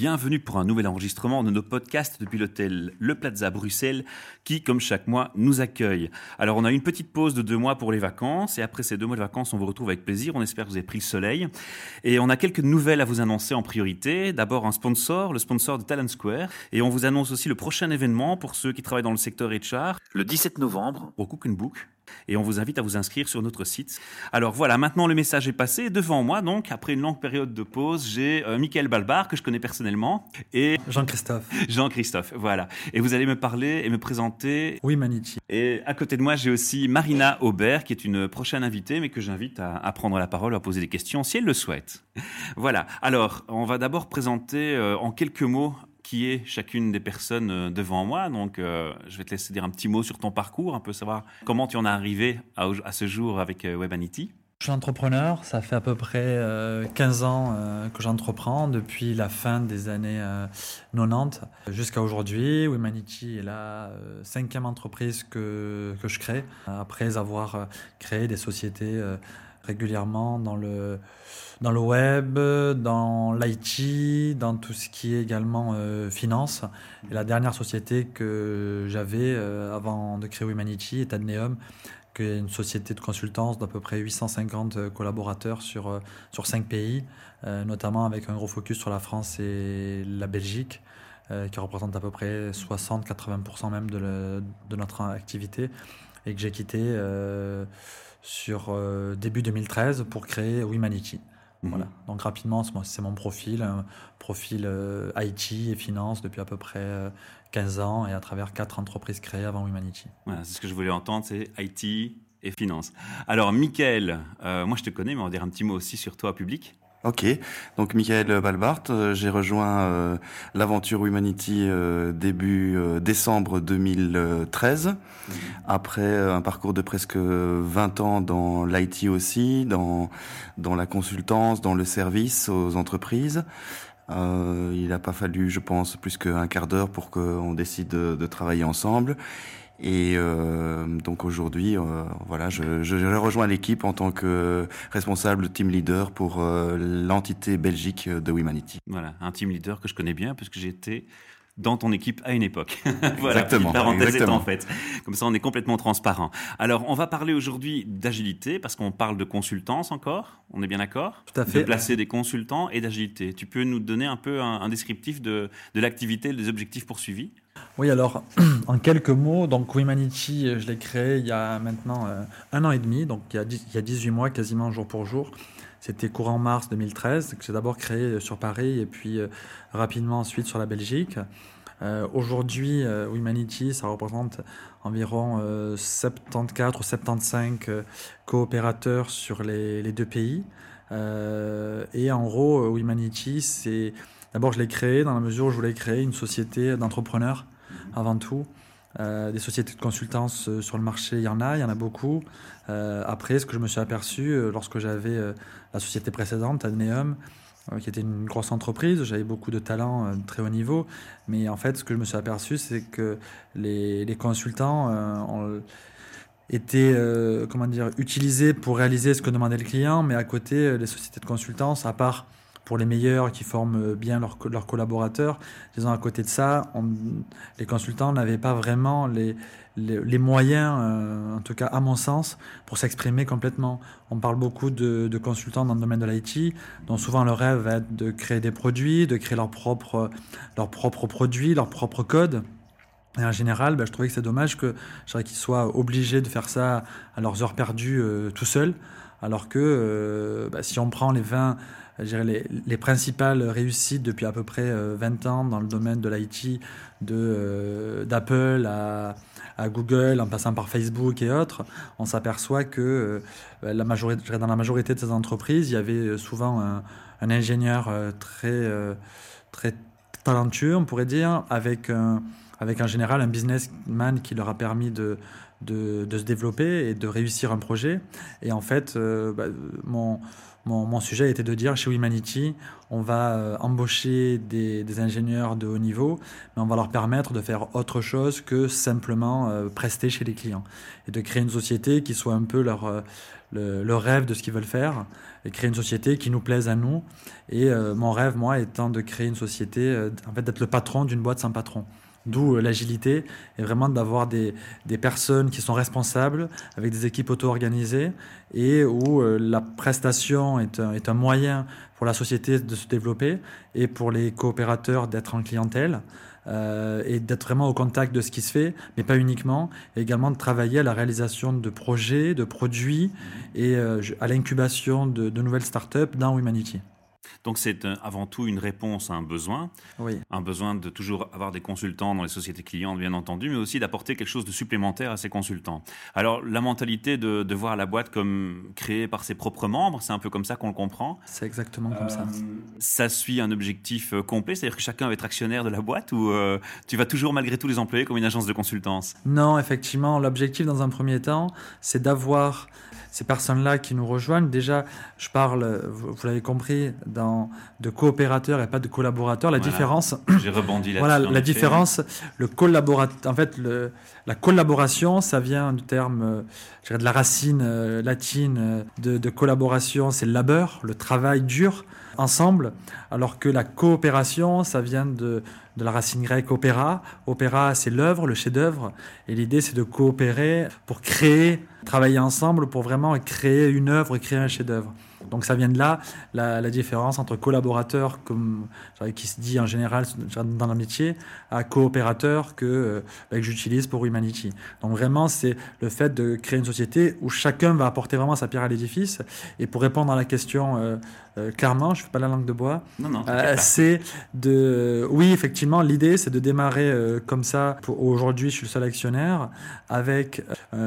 Bienvenue pour un nouvel enregistrement de nos podcasts depuis l'hôtel Le Plaza Bruxelles qui, comme chaque mois, nous accueille. Alors, on a une petite pause de deux mois pour les vacances et après ces deux mois de vacances, on vous retrouve avec plaisir. On espère que vous avez pris le soleil. Et on a quelques nouvelles à vous annoncer en priorité. D'abord, un sponsor, le sponsor de Talent Square. Et on vous annonce aussi le prochain événement pour ceux qui travaillent dans le secteur HR, le 17 novembre au Cook Book. Et on vous invite à vous inscrire sur notre site. Alors voilà, maintenant le message est passé. Devant moi, donc, après une longue période de pause, j'ai euh, Michael Balbar, que je connais personnellement, et Jean-Christophe. Jean-Christophe, voilà. Et vous allez me parler et me présenter. Oui, Manichi. Et à côté de moi, j'ai aussi Marina Aubert, qui est une prochaine invitée, mais que j'invite à, à prendre la parole, à poser des questions, si elle le souhaite. Voilà. Alors, on va d'abord présenter euh, en quelques mots qui est chacune des personnes euh, devant moi. Donc, euh, je vais te laisser dire un petit mot sur ton parcours, un peu savoir comment tu en es arrivé à, ce jour avec euh, Webanity. Je suis entrepreneur, ça fait à peu près euh, 15 ans que j'entreprends, depuis la fin des années euh, 90 jusqu'à aujourd'hui. Humanity est la cinquième entreprise que, que je crée, après avoir créé des sociétés régulièrement dans le, dans le web, dans l'IT, dans tout ce qui est également euh, finance. Et la dernière société que j'avais euh, avant de créer Humanity est Adneum, qui est une société de consultance d'à peu près 850 collaborateurs sur, euh, sur 5 pays, euh, notamment avec un gros focus sur la France et la Belgique, euh, qui représente à peu près 60-80% même de, de notre activité, et que j'ai quitté euh, sur euh, début 2013 pour créer Humanity. Mhm. Voilà. Donc rapidement, c'est mon, profil, un profil euh, IT et finance depuis à peu près euh, 15 ans et à travers quatre entreprises créées avant Humanity. Voilà, c'est ce que je voulais entendre, c'est IT et finance. Alors, Michael, euh, moi je te connais, mais on va dire un petit mot aussi sur toi public. Ok, donc Michael Balbart, euh, j'ai rejoint euh, l'aventure Humanity euh, début décembre 2013, après euh, un parcours de presque 20 ans dans l'IT aussi, dans, dans la consultance, dans le service aux entreprises. Il n'a pas fallu, je pense, plus qu'un quart d'heure pour qu'on décide de, de travailler ensemble. Et euh, donc aujourd'hui, euh, voilà, je, je, je rejoins l'équipe en tant que responsable team leader pour euh, l'entité Belgique de Humanity. Voilà, un team leader que je connais bien puisque j'étais dans ton équipe à une époque. voilà, Exactement, parenthèse exactement. étant faite. Comme ça, on est complètement transparent. Alors, on va parler aujourd'hui d'agilité parce qu'on parle de consultance encore. On est bien d'accord Tout à De fait. placer des consultants et d'agilité. Tu peux nous donner un peu un, un descriptif de, de l'activité, des objectifs poursuivis? Oui, alors, en quelques mots, donc Humanity, euh, je l'ai créé il y a maintenant euh, un an et demi, donc il y, a 10 il y a 18 mois quasiment jour pour jour. C'était courant mars 2013, que j'ai d'abord créé euh, sur Paris et puis euh, rapidement ensuite sur la Belgique. Euh, Aujourd'hui, euh, Humanity, ça représente environ euh, 74 ou 75 euh, coopérateurs sur les, les deux pays. Et en gros, Humanity, c'est d'abord je l'ai créé dans la mesure où je voulais créer une société d'entrepreneurs avant tout. Euh, des sociétés de consultance euh, sur le marché, il y en a, il y en a beaucoup. Euh, après, ce que je me suis aperçu lorsque j'avais la société précédente, Adneum, qui était une grosse entreprise, j'avais beaucoup de talents de très haut niveau, mais en fait, ce que je me suis aperçu, c'est que les, consultants ont- étaient comment dire, utilisés pour réaliser ce que demandait le client, mais à côté, les sociétés de consultance, à part pour les meilleurs qui forment euh, bien leurs co- leurs collaborateurs, disons à côté de ça, les consultants n'avaient pas vraiment les, moyens, euh, en tout cas à mon sens, pour s'exprimer complètement. On parle beaucoup de, consultants dans le domaine de l'IT, dont souvent le rêve va être de créer des produits, de créer leurs propres, leurs propres produits, leurs propres codes. Et en général, ben, je trouvais que c'est dommage que qu'ils soient obligés de faire ça à leurs heures perdues euh, tout seuls, alors que euh, ben, si on prend les 20 je dirais les, les principales réussites depuis à peu près euh, 20 ans dans le domaine de l'IT, euh, d'Apple à, Google, en passant par Facebook et autres, on s'aperçoit que euh, la majorité, dans la majorité de ces entreprises, il y avait souvent un, ingénieur euh, très, euh, très talentueux, on pourrait dire, avec, un- avec en général un businessman qui leur a permis de, de, de se développer et de réussir un projet. Et en fait, euh, bah, mon, mon, sujet était de dire chez Humanity, on va euh, embaucher des, ingénieurs de haut niveau, mais on va leur permettre de faire autre chose que simplement euh, prester chez les clients. Et de créer une société qui soit un peu leur, euh, le, rêve de ce qu'ils veulent faire, et créer une société qui nous plaise à nous. Et mon rêve, moi, étant de créer une société, en fait, d'être le patron d'une boîte sans patron. D'où euh, l'agilité et vraiment d'avoir des, des, personnes qui sont responsables avec des équipes auto-organisées et où euh, la prestation est un, est un, moyen pour la société de se développer et pour les coopérateurs d'être en clientèle. Euh, et d'être vraiment au contact de ce qui se fait, mais pas uniquement, et également de travailler à la réalisation de projets, de produits et à l'incubation de, de nouvelles startups dans Humanity. Donc c'est avant tout une réponse à un besoin, un besoin de toujours avoir des consultants dans les sociétés clientes, bien entendu, mais aussi d'apporter quelque chose de supplémentaire à ces consultants. Alors la mentalité de, de voir la boîte comme créée par ses propres membres, c'est un peu comme ça qu'on le comprend. C'est exactement comme ça. Euh, ça suit un objectif euh, complet, c'est-à-dire que chacun va être actionnaire de la boîte ou euh, tu vas toujours malgré tout les employer comme une agence de consultance? Non, effectivement, l'objectif dans un premier temps, c'est d'avoir ces personnes-là qui nous rejoignent. Déjà, je parle, vous, l'avez compris, dans, de coopérateurs et pas de collaborateurs. La différence. J'ai rebondi là Voilà, la différence, le collaborateur. En fait, le, la collaboration, ça vient du terme, euh, de la racine euh, latine euh, de, de collaboration, c'est le labeur, le travail dur ensemble, alors que la coopération, ça vient de, de la racine grecque opéra. Opéra, c'est l'œuvre, le chef-d'œuvre, et l'idée, c'est de coopérer pour créer, travailler ensemble pour vraiment créer une œuvre créer un chef-d'œuvre. Donc ça vient de là, la, différence entre collaborateur, comme, qui se dit en général dans le métier, à coopérateur que, euh, que j'utilise pour Humanity. Donc vraiment, c'est le fait de créer une société où chacun va apporter vraiment sa pierre à l'édifice. Et pour répondre à la question euh, euh, clairement, je ne fais pas la langue de bois, non, non, c'est de... Oui, effectivement, l'idée, c'est de démarrer comme ça. Aujourd'hui, je suis le seul actionnaire, avec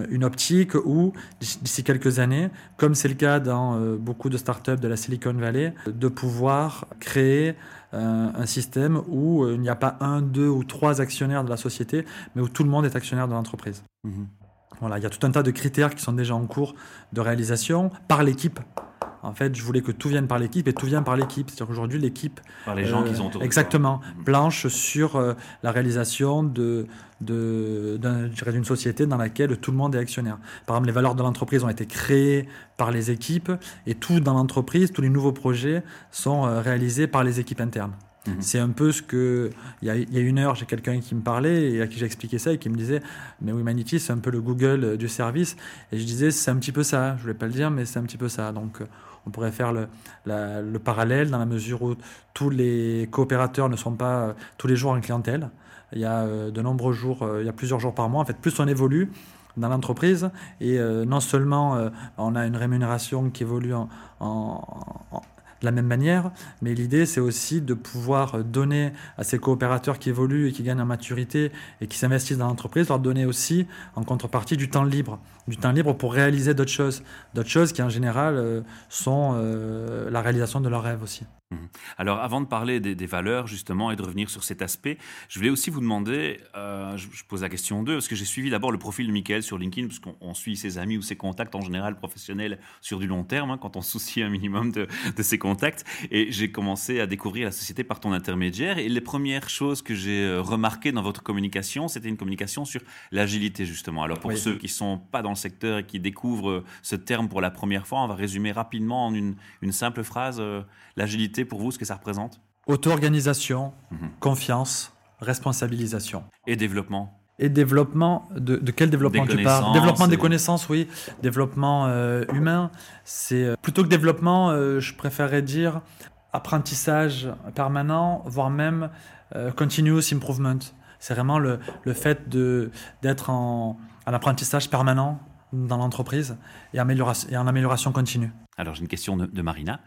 une optique où, d'ici quelques années, comme c'est le cas dans beaucoup de startups de la Silicon Valley, de pouvoir créer euh, un système où euh, il n'y a pas un, deux ou trois actionnaires de la société, mais où tout le monde est actionnaire de l'entreprise. Mhm. Voilà, il y a tout un tas de critères qui sont déjà en cours de réalisation par l'équipe. En fait, je voulais que tout vienne par l'équipe et tout vient par l'équipe. C'est-à-dire qu'aujourd'hui, l'équipe. Par les gens qui sont autour. Exactement. Planche sur euh, la réalisation de, d'une société dans laquelle tout le monde est actionnaire. Par exemple, les valeurs de l'entreprise ont été créées par les équipes et tout dans l'entreprise, tous les nouveaux projets sont euh, réalisés par les équipes internes. Mhm. C'est un peu ce que. Il y a, une heure, j'ai quelqu'un qui me parlait et à qui j'expliquais ça et qui me disait Mais Humanity, c'est un peu le Google euh, du service. Et je disais C'est un petit peu ça. Je voulais pas le dire, mais c'est un petit peu ça. Donc, on pourrait faire le, le, parallèle dans la mesure où tous les coopérateurs ne sont pas euh, tous les jours en clientèle. Il y a euh, de nombreux jours, euh, il y a plusieurs jours par mois. En fait, plus on évolue dans l'entreprise et non seulement on a une rémunération qui évolue en, de la même manière, mais l'idée c'est aussi de pouvoir donner à ces coopérateurs qui évoluent et qui gagnent en maturité et qui s'investissent dans l'entreprise, leur donner aussi en contrepartie du temps libre du temps libre pour réaliser d'autres choses, d'autres choses qui en général euh, sont euh, la réalisation de leurs rêves aussi. Mmh. Alors avant de parler des, valeurs justement et de revenir sur cet aspect, je voulais aussi vous demander, euh, je, pose la question 2, parce que j'ai suivi d'abord le profil de Michael sur LinkedIn, parce qu'on suit ses amis ou ses contacts en général professionnels sur du long terme, hein, quand on soucie un minimum de, de ses contacts, et j'ai commencé à découvrir la société par ton intermédiaire, et les premières choses que j'ai remarquées dans votre communication, c'était une communication sur l'agilité justement. Alors pour ceux qui sont pas dans le secteur et qui découvrent ce terme pour la première fois, on va résumer rapidement en une, simple phrase euh, l'agilité pour vous, ce que ça représente Auto-organisation, mhm. confiance, responsabilisation. Et développement et développement, de, quel développement tu parles? Développement des connaissances, oui. Développement euh, humain. C'est euh, plutôt que développement, je préférerais dire apprentissage permanent, voire même continuous improvement. C'est vraiment le, le fait d'être en, en apprentissage permanent dans l'entreprise et, et, en amélioration continue. Alors j'ai une question de, Marina.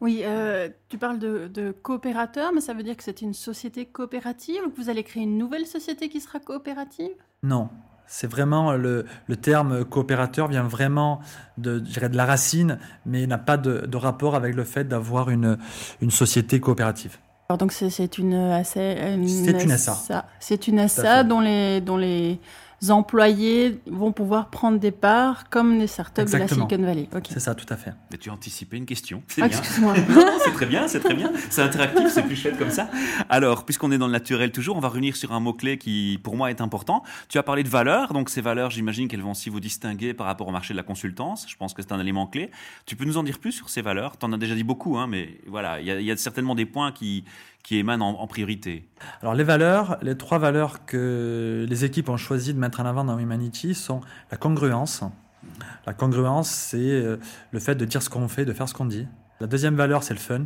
Oui, euh, tu parles de, de, coopérateur, mais ça veut dire que c'est une société coopérative ou que vous allez créer une nouvelle société qui sera coopérative? Non, c'est vraiment le, le, terme coopérateur vient vraiment de, de la racine, mais n'a pas de, de, rapport avec le fait d'avoir une, une société coopérative. Alors donc c'est une, c'est une SA. C'est une SA dont les, dont les employés vont pouvoir prendre des parts comme les startups de la. Silicon Valley. C'est ça, tout à fait. Mais tu as anticipé une question. C'est Ah, bien. excuse-moi. Non, c'est très bien, c'est très bien. C'est interactif, c'est plus chouette comme ça. Alors, puisqu'on est dans le naturel toujours, on va revenir sur un mot-clé qui, pour moi, est important. Tu as parlé de valeurs. Donc, ces valeurs, j'imagine qu'elles vont aussi vous distinguer par rapport au marché de la consultance. Je pense que c'est un élément clé. Tu peux nous en dire plus sur ces valeurs? Tu en as déjà dit beaucoup, hein, mais voilà, il y, a- il y a certainement des points qui, qui émanent en, priorité. Alors les valeurs, les trois valeurs que les équipes ont choisi de mettre en avant dans Humanity sont la congruence. La congruence, c'est euh, le fait de dire ce qu'on fait, de faire ce qu'on dit. La deuxième valeur, c'est le fun.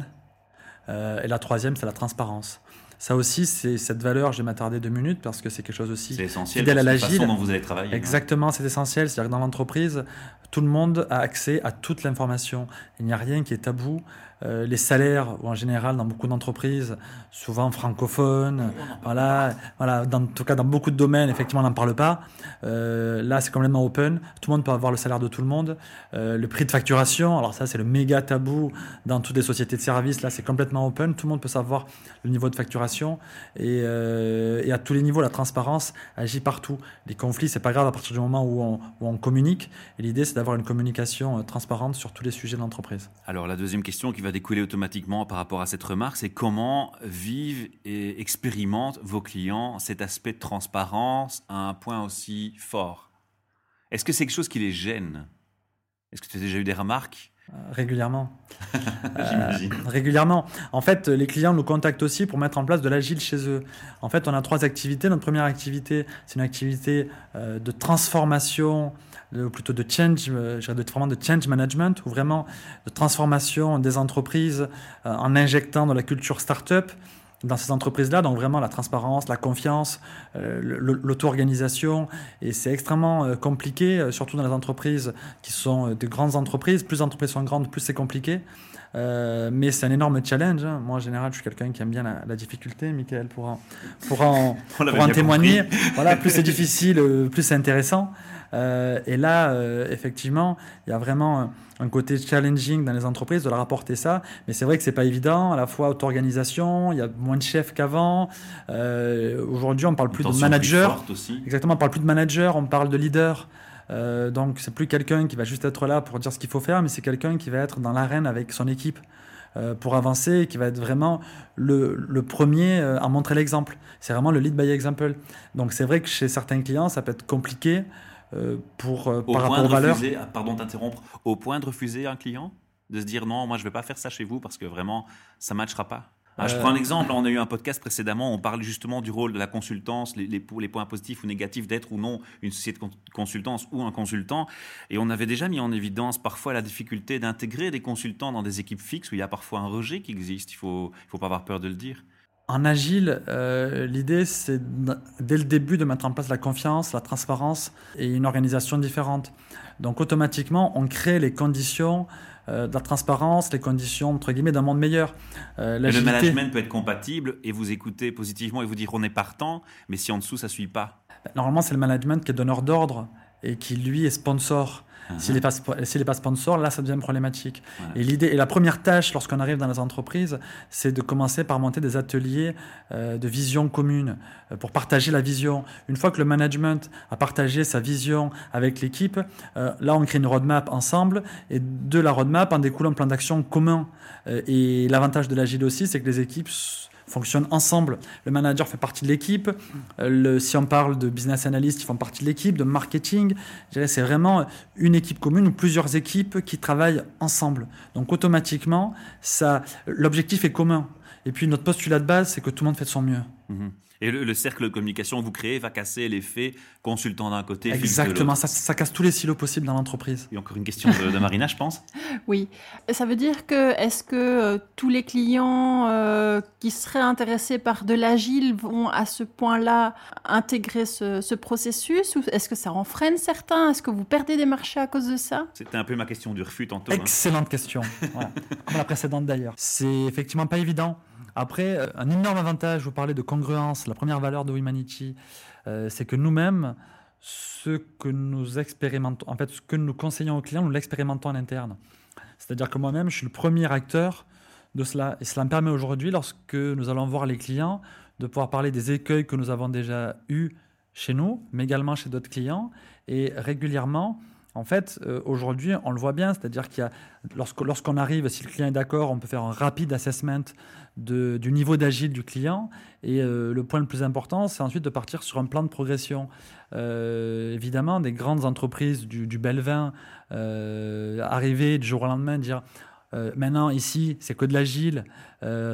Euh, et la troisième, c'est la transparence. Ça aussi, c'est cette valeur, je vais m'attarder deux minutes parce que c'est quelque chose aussi essentiel fidèle à l'agile. dont vous allez travailler. hein. Exactement, c'est essentiel. C'est-à-dire que dans l'entreprise, tout le monde a accès à toute l'information. Il n'y a rien qui est tabou. Euh, les salaires, ou en général, dans beaucoup d'entreprises, souvent francophones, voilà, voilà, dans, en tout cas dans beaucoup de domaines, effectivement, on n'en parle pas. Euh, là, c'est complètement open. Tout le monde peut avoir le salaire de tout le monde. Euh, le prix de facturation, alors ça, c'est le méga tabou dans toutes les sociétés de services. Là, c'est complètement open. Tout le monde peut savoir le niveau de facturation. Et, euh, et à tous les niveaux, la transparence agit partout. Les conflits, c'est pas grave à partir du moment où on, où on communique. Et l'idée, c'est d'avoir une communication euh, transparente sur tous les sujets de l'entreprise. Alors la deuxième question qui va découler automatiquement par rapport à cette remarque, c'est comment vivent et expérimentent vos clients cet aspect de transparence à un point aussi fort? Est-ce que c'est quelque chose qui les gêne? Est-ce que tu as déjà eu des remarques? Régulièrement. J'imagine. Régulièrement. En fait, les clients nous contactent aussi pour mettre en place de l'agile chez eux. En fait, on a trois activités. Notre première activité, c'est une activité euh, de transformation, ou plutôt de change, euh, je dirais de, vraiment de change management, ou vraiment de transformation des entreprises euh, en injectant de la culture startup dans ces entreprises-là. Donc vraiment la transparence, la confiance, euh, l'auto-organisation. Et c'est extrêmement euh, compliqué, euh, surtout dans les entreprises qui sont de grandes entreprises. Plus les entreprises sont grandes, plus c'est compliqué. Euh, mais c'est un énorme challenge. hein. Moi, en général, je suis quelqu'un qui aime bien la, la difficulté. Michael pourra, pourra en, On l'avait pour en témoigner. Voilà, plus c'est difficile, euh, plus c'est intéressant. Euh, et là, euh, effectivement, il y a vraiment un- côté challenging dans les entreprises de leur apporter ça. Mais c'est vrai que c'est pas évident. À la fois auto-organisation, il y a moins de chefs qu'avant. Euh, Aujourd'hui, on parle plus de plus manager. aussi. Exactement, on parle plus de manager, on parle de leader. Euh, donc c'est plus quelqu'un qui va juste être là pour dire ce qu'il faut faire, mais c'est quelqu'un qui va être dans l'arène avec son équipe euh, pour avancer, et qui va être vraiment le, le premier euh, à montrer l'exemple. C'est vraiment le lead by example. Donc c'est vrai que chez certains clients, ça peut être compliqué pour, Au par rapport aux valeurs. refuser, ah, pardon de t'interrompre, au point de refuser un client De se dire non, moi je vais pas faire ça chez vous parce que vraiment ça ne matchera pas Ah, Je Euh, prends un exemple, on a eu un podcast précédemment, on parle justement du rôle de la consultance, les, les, les points positifs ou négatifs d'être ou non une société de con- consultance ou un consultant. Et on avait déjà mis en évidence parfois la difficulté d'intégrer des consultants dans des équipes fixes où il y a parfois un rejet qui existe, il ne faut, il faut pas avoir peur de le dire. En agile, euh, l'idée, c'est dès le début de mettre en place la confiance, la transparence et une organisation différente. Donc automatiquement, on crée les conditions euh, de la transparence, les conditions, entre guillemets, d'un monde meilleur. Euh, le management peut être compatible et vous écouter positivement et vous dire on est partant, mais si en dessous ça ne suit pas. Normalement, c'est le management qui est donneur d'ordre et qui, lui, est sponsor. S'il n'est pas, pas sponsor, là, ça devient problématique. Et l'idée, et la première tâche lorsqu'on arrive dans les entreprises, c'est de commencer par monter des ateliers euh, de vision commune euh, pour partager la vision. Une fois que le management a partagé sa vision avec l'équipe, euh, là, on crée une roadmap ensemble et de la roadmap en découle un plan d'action commun. Euh, et l'avantage de l'agile aussi, c'est que les équipes fonctionnent ensemble. Le manager fait partie de l'équipe. Euh, si on parle de business analyst, ils font partie de l'équipe, de marketing. C'est vraiment une équipe commune ou plusieurs équipes qui travaillent ensemble. Donc automatiquement, l'objectif est commun. Et puis notre postulat de base, c'est que tout le monde fait de son mieux. Mhm. Et le, le cercle de communication que vous créez va casser l'effet consultant d'un côté, de Exactement, ça, ça casse tous les silos possibles dans l'entreprise. Et encore une question de, de Marina, je pense. Oui. Ça veut dire que est-ce que euh, tous les clients euh, qui seraient intéressés par de l'agile vont à ce point-là intégrer ce, ce processus ou est-ce que ça en freine certains? Est-ce que vous perdez des marchés à cause de ça? C'était un peu ma question du refus tantôt. hein. Excellente question. Voilà. Comme la précédente d'ailleurs. C'est effectivement pas évident. Après, euh, un énorme avantage, vous parlez de congruence, la première valeur de Humanity, euh, c'est que nous-mêmes, ce que nous expérimentons, en fait, ce que nous conseillons aux clients, nous l'expérimentons en interne. C'est-à-dire que moi-même, je suis le premier acteur de cela. Et cela me permet aujourd'hui, lorsque nous allons voir les clients, de pouvoir parler des écueils que nous avons déjà eus chez nous, mais également chez d'autres clients. Et régulièrement, en fait, euh, aujourd'hui, on le voit bien, c'est-à-dire qu'il y a, lorsqu'on arrive, si le client est d'accord, on peut faire un rapide assessment du niveau d'agile du client. Et euh, le point le plus important, c'est ensuite de partir sur un plan de progression. Euh, évidemment, des grandes entreprises du, du bel vin, arriver du jour au lendemain, dire maintenant ici, c'est que de l'agile,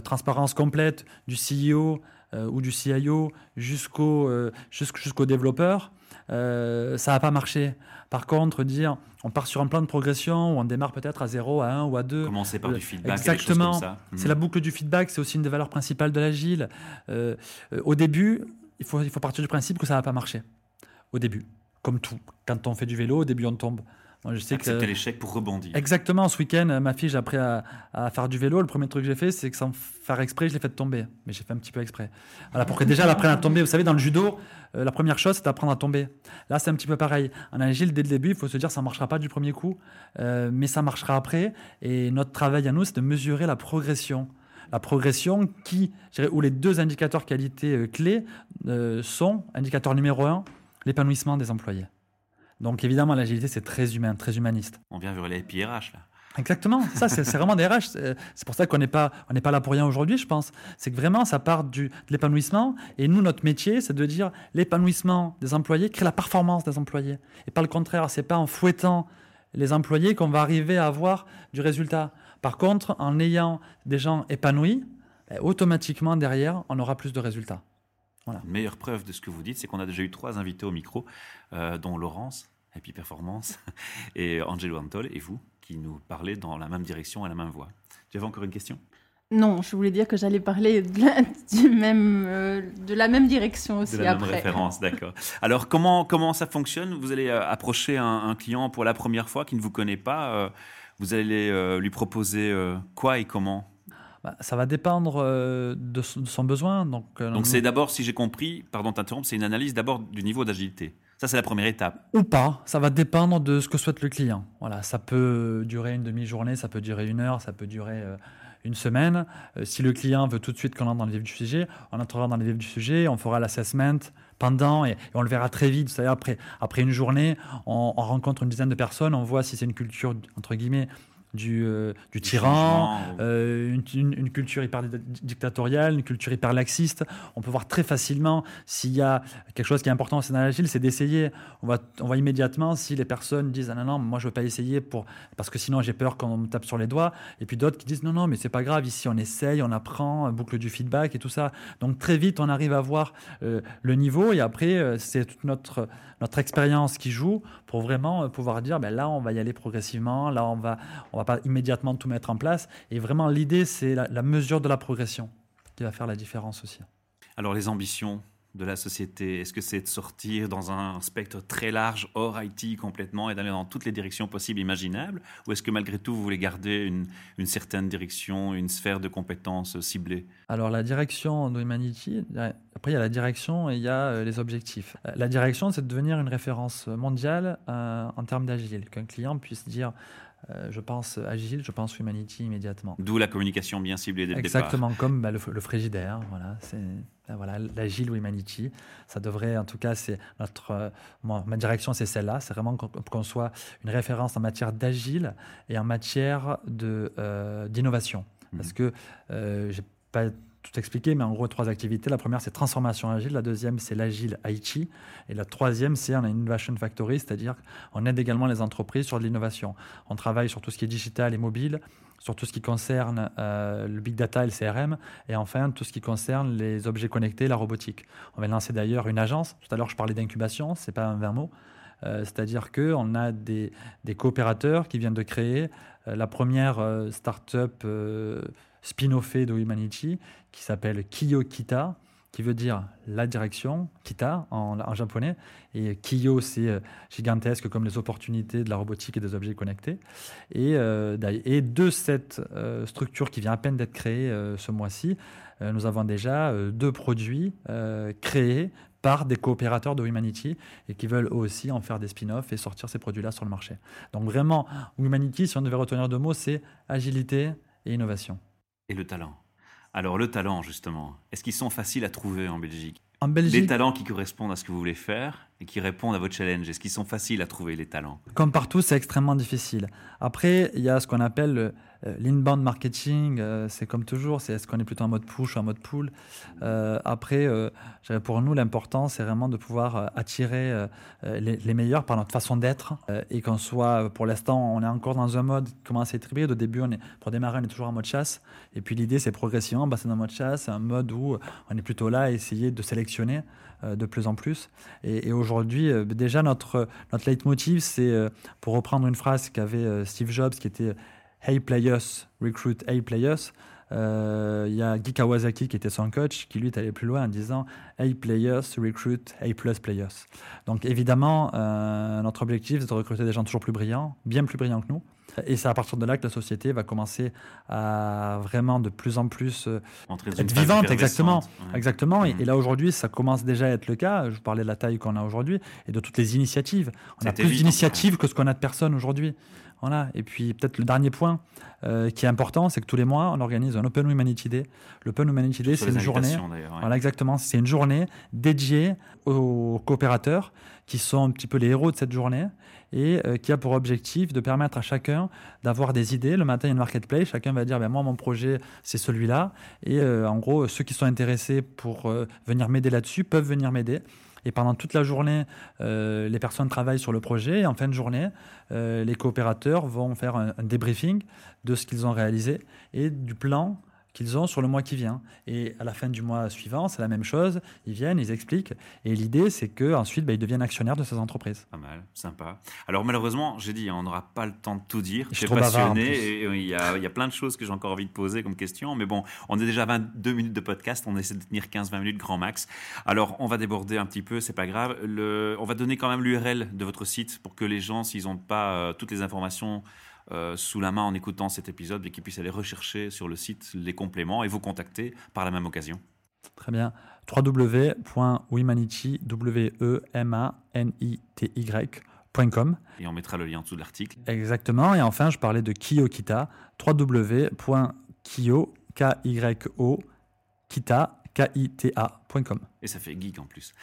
transparence complète du CEO ou du CIO jusqu'au jusqu'au développeur. Euh, ça n'a pas marché. Par contre, dire on part sur un plan de progression où on démarre peut-être à 0, à 1 ou à 2. Commencer par du feedback. Exactement. Ça. C'est la boucle du feedback, c'est aussi une des valeurs principales de l'agile. Euh, euh, au début, il faut, il faut partir du principe que ça n'a pas marché. Au début. Comme tout. Quand on fait du vélo, au début, on tombe. Moi, je sais que l'échec pour rebondir. Exactement. Ce week-end, ma fille, j'ai appris à, faire du vélo. Le premier truc que j'ai fait, c'est que sans faire exprès, je l'ai fait tomber. Mais j'ai fait un petit peu exprès. Voilà, pour que déjà elle apprenne à tomber. Vous savez, dans le judo, euh, la première chose, c'est d'apprendre à tomber. Là, c'est un petit peu pareil. En agile, dès le début, il faut se dire ça ne marchera pas du premier coup, euh, mais ça marchera après. Et notre travail à nous, c'est de mesurer la progression la progression qui, où les deux indicateurs qualité euh, clés sont, indicateur numéro un, l'épanouissement des employés. Donc évidemment, l'agilité, c'est très humain, très humaniste. On vient vers les PRH, là. Exactement, ça c'est vraiment des RH. C'est pour ça qu'on n'est pas, on pas là pour rien aujourd'hui, je pense. C'est que vraiment ça part du, de l'épanouissement. Et nous, notre métier, c'est de dire l'épanouissement des employés crée la performance des employés. Et pas le contraire, c'est pas en fouettant les employés qu'on va arriver à avoir du résultat. Par contre, en ayant des gens épanouis, ben, automatiquement derrière, on aura plus de résultats. Voilà. meilleure preuve de ce que vous dites, c'est qu'on a déjà eu trois invités au micro, euh, dont Laurence, Happy Performance, et Angelo Antol, et vous, qui nous parlez dans la même direction et la même voix. Tu avais encore une question? Non, je voulais dire que j'allais parler de la, du même, euh, de la même direction aussi de la après. Même référence, d'accord. Alors comment comment ça fonctionne? Vous allez euh, approcher un, client pour la première fois qui ne vous connaît pas. vous allez lui proposer quoi et comment? Bah, ça va dépendre de, son besoin. Donc, donc c'est d'abord, si j'ai compris, pardon t'interrompre, c'est une analyse d'abord du niveau d'agilité. Ça, c'est la première étape. Ou pas, ça va dépendre de ce que souhaite le client. Voilà, ça peut durer une demi-journée, ça peut durer une heure, ça peut durer euh, une semaine. Euh, si le client veut tout de suite qu'on entre dans le vif du sujet, on entrera dans le vif du sujet, on fera l'assessment pendant et, on le verra très vite. Savez, après, après une journée, on, on rencontre une dizaine de personnes, on voit si c'est une culture, entre guillemets, du, euh, du tyran, euh, une, culture hyper dictatoriale, une culture hyper laxiste. On peut voir très facilement s'il y a quelque chose qui est important dans l'agile, c'est d'essayer. On va, on va immédiatement, si les personnes disent ah non, non, moi je veux pas essayer pour, parce que sinon j'ai peur qu'on me tape sur les doigts. Et puis d'autres qui disent non, non, mais c'est pas grave, ici on essaye, on apprend, boucle du feedback et tout ça. Donc très vite, on arrive à voir euh, le niveau et après, c'est toute notre, notre expérience qui joue pour vraiment pouvoir dire ben là, on va y aller progressivement, là, on va, on va pas immédiatement tout mettre en place. Et vraiment, l'idée, c'est la, mesure de la progression qui va faire la différence aussi. Alors, les ambitions de la société Est-ce que c'est de sortir dans un spectre très large, hors IT complètement, et d'aller dans toutes les directions possibles, imaginables? Ou est-ce que malgré tout, vous voulez garder une, une certaine direction, une sphère de compétences ciblée Alors la direction de Humanity, après il y a la direction et il y a euh, les objectifs. Euh, la direction, c'est de devenir une référence mondiale euh, en termes d'agile, qu'un client puisse dire euh, je pense agile, je pense humanity immédiatement. D'où la communication bien ciblée dès le départ. Exactement, comme bah, le, frigidaire. Voilà, c'est ben voilà, l'agile ou humanity. Ça devrait, en tout cas, c'est notre, euh, ma direction, c'est celle-là. C'est vraiment qu'on soit une référence en matière d'agile et en matière de euh, d'innovation. Mmh. Parce que j'ai pas tout expliquer, mais en gros, trois activités. La première, c'est transformation agile. La deuxième, c'est l'agile IT. Et la troisième, c'est un Innovation Factory, c'est-à-dire on aide également les entreprises sur de l'innovation. On travaille sur tout ce qui est digital et mobile, sur tout ce qui concerne euh, le big data et le CRM, et enfin tout ce qui concerne les objets connectés, la robotique. On va lancer d'ailleurs une agence. Tout à l'heure, je parlais d'incubation, c'est pas un vain mot. Euh, c'est-à-dire qu'on a des, des, coopérateurs qui viennent de créer euh, la première start-up spin-offé de Humanity qui s'appelle Kiyo Kita, qui veut dire la direction, Kita en, japonais. Et Kiyo, c'est euh, gigantesque comme les opportunités de la robotique et des objets connectés. Et, euh, et de cette euh, structure qui vient à peine d'être créée ce mois-ci, nous avons déjà deux produits créés par des coopérateurs de Humanity et qui veulent aussi en faire des spin-offs et sortir ces produits-là sur le marché. Donc vraiment, Humanity, si on devait retenir deux mots, c'est agilité et innovation et le talent. Alors le talent, justement, est-ce qu'ils sont faciles à trouver en Belgique? En Belgique, les talents qui correspondent à ce que vous voulez faire et qui répondent à votre challenge Est-ce qu'ils sont faciles à trouver, les talents? Comme partout, c'est extrêmement difficile. Après, il y a ce qu'on appelle euh, l'inbound marketing. euh, c'est comme toujours, c'est est-ce qu'on est plutôt en mode push ou en mode pull? Euh, après, pour nous, l'important, c'est vraiment de pouvoir attirer les, meilleurs par notre façon d'être et qu'on soit, pour l'instant, on est encore dans un mode qui commence à être hybride. Au début, pour démarrer, on est toujours en mode chasse. Et puis l'idée, c'est progressivement passer dans le mode chasse, un mode où on est plutôt là à essayer de sélectionner de plus en plus. Et, aujourd'hui, euh, déjà, notre, notre leitmotiv, c'est, euh, pour reprendre une phrase qu'avait euh, Steve Jobs, qui était Hey players, recruit hey players. Euh, Il y a Guy Kawasaki qui était son coach, qui lui est allé plus loin en disant Hey players, recruit hey plus players. Donc évidemment, euh, notre objectif, c'est de recruter des gens toujours plus brillants, bien plus brillants que nous. Et c'est à partir de là que la société va commencer à vraiment de plus en plus euh, Être vivante, exactement. Ouais. Exactement. Et, Mhm. et là, aujourd'hui, ça commence déjà à être le cas. Je vous parlais de la taille qu'on a aujourd'hui et de toutes les initiatives. On a plus d'initiatives que ce qu'on a de personnes aujourd'hui. Voilà. Et puis, peut-être le dernier point euh, qui est important, c'est que tous les mois, on organise un Open Humanity Day. L'Open Humanity Day, c'est une journée. ouais. Voilà, exactement. C'est une journée dédiée aux coopérateurs qui sont un petit peu les héros de cette journée et euh, qui a pour objectif de permettre à chacun d'avoir des idées. Le matin, il y a une marketplace. Chacun va dire ben, Moi, mon projet, c'est celui-là. Et euh, en gros, ceux qui sont intéressés pour euh, venir m'aider là-dessus peuvent venir m'aider. Et pendant toute la journée, les personnes travaillent sur le projet. Et en fin de journée, les coopérateurs vont faire un, un débriefing de ce qu'ils ont réalisé et du plan qu'ils ont sur le mois qui vient. Et à la fin du mois suivant, c'est la même chose. Ils viennent, ils expliquent. Et l'idée, c'est qu'ensuite, bah, ils deviennent actionnaires de ces entreprises. Pas mal, sympa. Alors malheureusement, j'ai dit, on n'aura pas le temps de tout dire. Je suis passionné et il y, a, il y a plein de choses que j'ai encore envie de poser comme question. Mais bon, on est déjà à 22 minutes de podcast. On essaie de tenir 15-20 minutes grand max. Alors on va déborder un petit peu, c'est pas grave. Le, on va donner quand même l'URL de votre site pour que les gens, s'ils n'ont pas euh, toutes les informations euh, sous la main en écoutant cet épisode, mais qu'ils puissent aller rechercher sur le site les compléments et vous contacter par la même occasion. Très bien. www.wimanity, W-E-M-A-N-I-T-Y.com. Et on mettra le lien en dessous de l'article. Exactement. Et enfin, je parlais de Kiyokita, www.kiyo, K-Y-O, kita, K-I-T-A.com. Et ça fait geek en plus.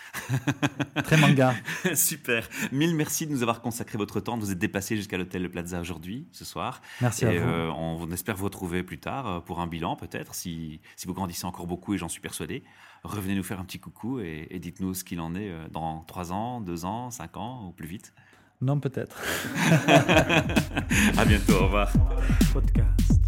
Très manga. Super. Mille merci de nous avoir consacré votre temps, de vous êtes déplacé jusqu'à l'hôtel Le Plaza aujourd'hui, ce soir. Merci et à vous. euh, on, espère vous retrouver plus tard euh, pour un bilan peut-être, si, si vous grandissez encore beaucoup et j'en suis persuadé. Revenez nous faire un petit coucou et, et dites-nous ce qu'il en est euh, dans 3 ans, 2 ans, 5 ans ou plus vite. Non, peut-être. À bientôt, au revoir. Podcast.